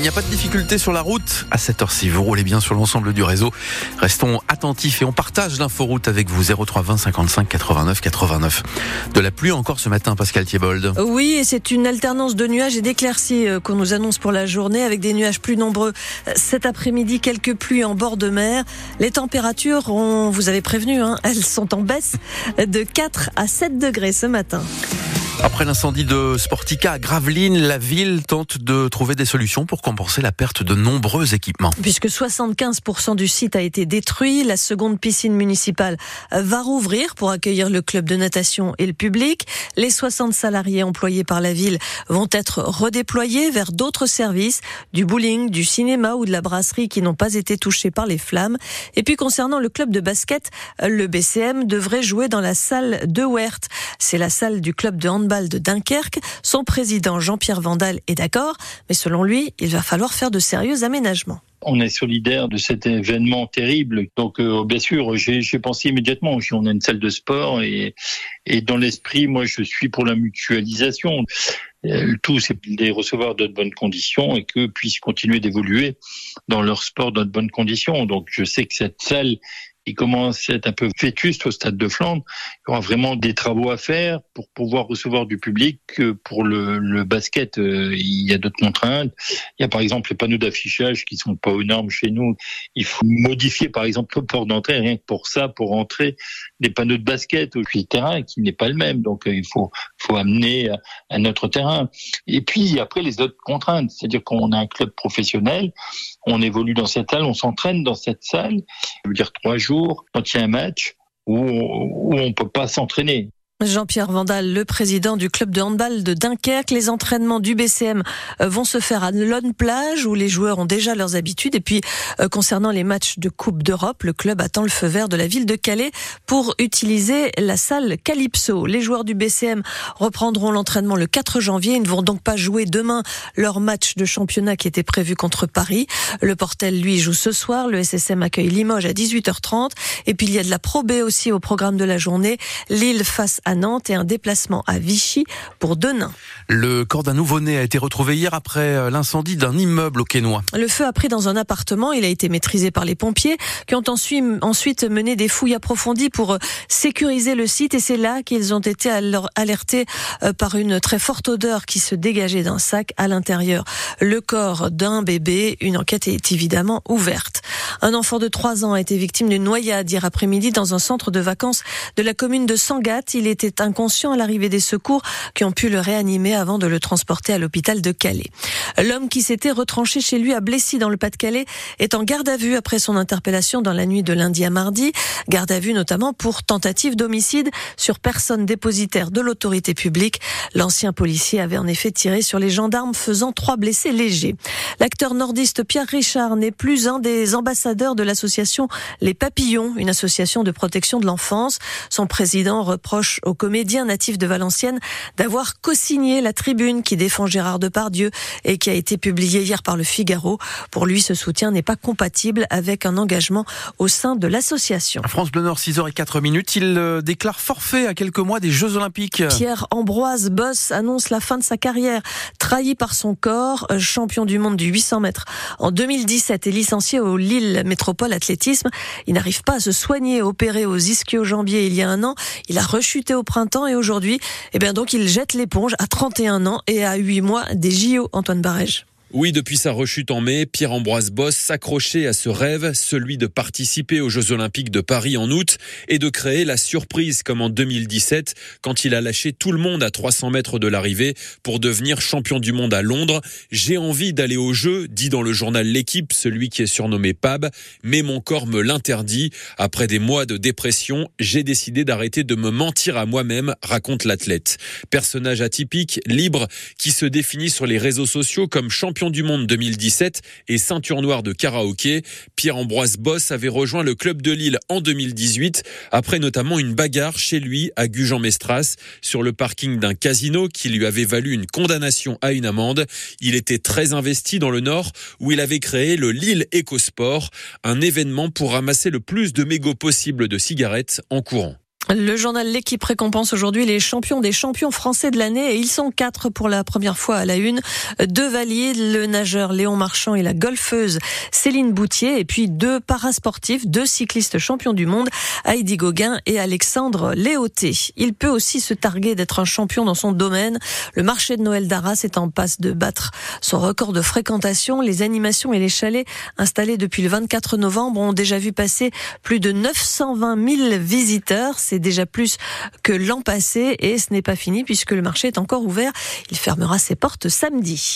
Il n'y a pas de difficulté sur la route à cette heure-ci. Vous roulez bien sur l'ensemble du réseau. Restons attentifs et on partage l'inforoute avec vous 03 20 55 89 89. De la pluie encore ce matin, Pascal Thiebold. Oui, et c'est une alternance de nuages et d'éclaircies euh, qu'on nous annonce pour la journée avec des nuages plus nombreux. Cet après-midi, quelques pluies en bord de mer. Les températures, vous avait prévenu, hein, elles sont en baisse de 4 à 7 degrés ce matin. Après l'incendie de Sportica à Gravelines, la ville tente de trouver des solutions pour compenser la perte de nombreux équipements. Puisque 75% du site a été détruit, la seconde piscine municipale va rouvrir pour accueillir le club de natation et le public. Les 60 salariés employés par la ville vont être redéployés vers d'autres services, du bowling, du cinéma ou de la brasserie qui n'ont pas été touchés par les flammes. Et puis concernant le club de basket, le BCM devrait jouer dans la salle de Wert. C'est la salle du club de handball de Dunkerque. Son président Jean-Pierre Vandal est d'accord, mais selon lui, il va falloir faire de sérieux aménagements. On est solidaire de cet événement terrible. Donc, euh, bien sûr, j'ai pensé immédiatement. On a une salle de sport et, et dans l'esprit, moi, je suis pour la mutualisation. Euh, le tout, c'est de les recevoir dans de bonnes conditions et que puissent continuer d'évoluer dans leur sport dans de bonnes conditions. Donc, je sais que cette salle il commence à être un peu vétuste au stade de Flandre. Il y aura vraiment des travaux à faire pour pouvoir recevoir du public. Pour le, basket, euh, il y a d'autres contraintes. Il y a par exemple les panneaux d'affichage qui sont pas aux normes chez nous. Il faut modifier par exemple le port d'entrée, rien que pour ça, pour entrer des panneaux de basket au terrain qui n'est pas le même. Donc euh, il faut, amener à notre terrain. Et puis après les autres contraintes, c'est-à-dire qu'on a un club professionnel, on évolue dans cette salle, on s'entraîne dans cette salle. Je veux dire trois jours quand il y a un match où, on ne peut pas s'entraîner. Jean-Pierre Vandal, le président du club de handball de Dunkerque. Les entraînements du BCM euh, vont se faire à Lone Plage où les joueurs ont déjà leurs habitudes. Et puis, euh, concernant les matchs de Coupe d'Europe, le club attend le feu vert de la ville de Calais pour utiliser la salle Calypso. Les joueurs du BCM reprendront l'entraînement le 4 janvier. Ils ne vont donc pas jouer demain leur match de championnat qui était prévu contre Paris. Le Portel, lui, joue ce soir. Le SSM accueille Limoges à 18h30. Et puis, il y a de la Pro B aussi au programme de la journée. Lille face à à Nantes et un déplacement à Vichy pour Denain. Le corps d'un nouveau-né a été retrouvé hier après euh, l'incendie d'un immeuble au Quénois. Le feu a pris dans un appartement. Il a été maîtrisé par les pompiers qui ont ensuite mené des fouilles approfondies pour euh, sécuriser le site et c'est là qu'ils ont été alertés euh, par une très forte odeur qui se dégageait d'un sac à l'intérieur. Le corps d'un bébé, une enquête est évidemment ouverte. Un enfant de 3 ans a été victime d'une noyade hier après-midi dans un centre de vacances de la commune de Sangat. Il est était inconscient à l'arrivée des secours qui ont pu le réanimer avant de le transporter à l'hôpital de Calais. L'homme qui s'était retranché chez lui à Blessy dans le Pas-de-Calais est en garde à vue après son interpellation dans la nuit de lundi à mardi. Garde à vue notamment pour tentative d'homicide sur personne dépositaire de l'autorité publique. L'ancien policier avait en effet tiré sur les gendarmes faisant trois blessés légers. L'acteur nordiste Pierre Richard n'est plus un des ambassadeurs de l'association Les Papillons, une association de protection de l'enfance. Son président reproche au comédien natif de Valenciennes d'avoir co-signé la tribune qui défend Gérard Depardieu et qui a été publiée hier par le Figaro. Pour lui, ce soutien n'est pas compatible avec un engagement au sein de l'association. France Bleu Nord, 6h04 minutes. Il euh, déclare forfait à quelques mois des Jeux Olympiques. Pierre Ambroise Boss annonce la fin de sa carrière. Trahi par son corps, euh, champion du monde du 800 mètres en 2017 et licencié au Lille Métropole Athlétisme. Il n'arrive pas à se soigner, opéré aux ischio-jambiers il y a un an. Il a rechuté au printemps et aujourd'hui, eh bien donc il jette l'éponge à 31 ans et à 8 mois des JO, Antoine Barège. Oui, depuis sa rechute en mai, Pierre-Ambroise Boss s'accrochait à ce rêve, celui de participer aux Jeux Olympiques de Paris en août et de créer la surprise comme en 2017 quand il a lâché tout le monde à 300 mètres de l'arrivée pour devenir champion du monde à Londres. J'ai envie d'aller aux Jeux, dit dans le journal L'équipe, celui qui est surnommé Pab, mais mon corps me l'interdit. Après des mois de dépression, j'ai décidé d'arrêter de me mentir à moi-même, raconte l'athlète. Personnage atypique, libre, qui se définit sur les réseaux sociaux comme champion du monde 2017 et ceinture noire de karaoké. Pierre-Ambroise Boss avait rejoint le club de Lille en 2018 après notamment une bagarre chez lui à Gujan-Mestras sur le parking d'un casino qui lui avait valu une condamnation à une amende. Il était très investi dans le Nord où il avait créé le Lille EcoSport, un événement pour ramasser le plus de mégots possible de cigarettes en courant. Le journal L'équipe récompense aujourd'hui les champions des champions français de l'année et ils sont quatre pour la première fois à la une. Deux valiers, le nageur Léon Marchand et la golfeuse Céline Boutier et puis deux parasportifs, deux cyclistes champions du monde, Heidi Gauguin et Alexandre Léoté. Il peut aussi se targuer d'être un champion dans son domaine. Le marché de Noël d'Arras est en passe de battre son record de fréquentation. Les animations et les chalets installés depuis le 24 novembre ont déjà vu passer plus de 920 000 visiteurs. Déjà plus que l'an passé et ce n'est pas fini puisque le marché est encore ouvert. Il fermera ses portes samedi.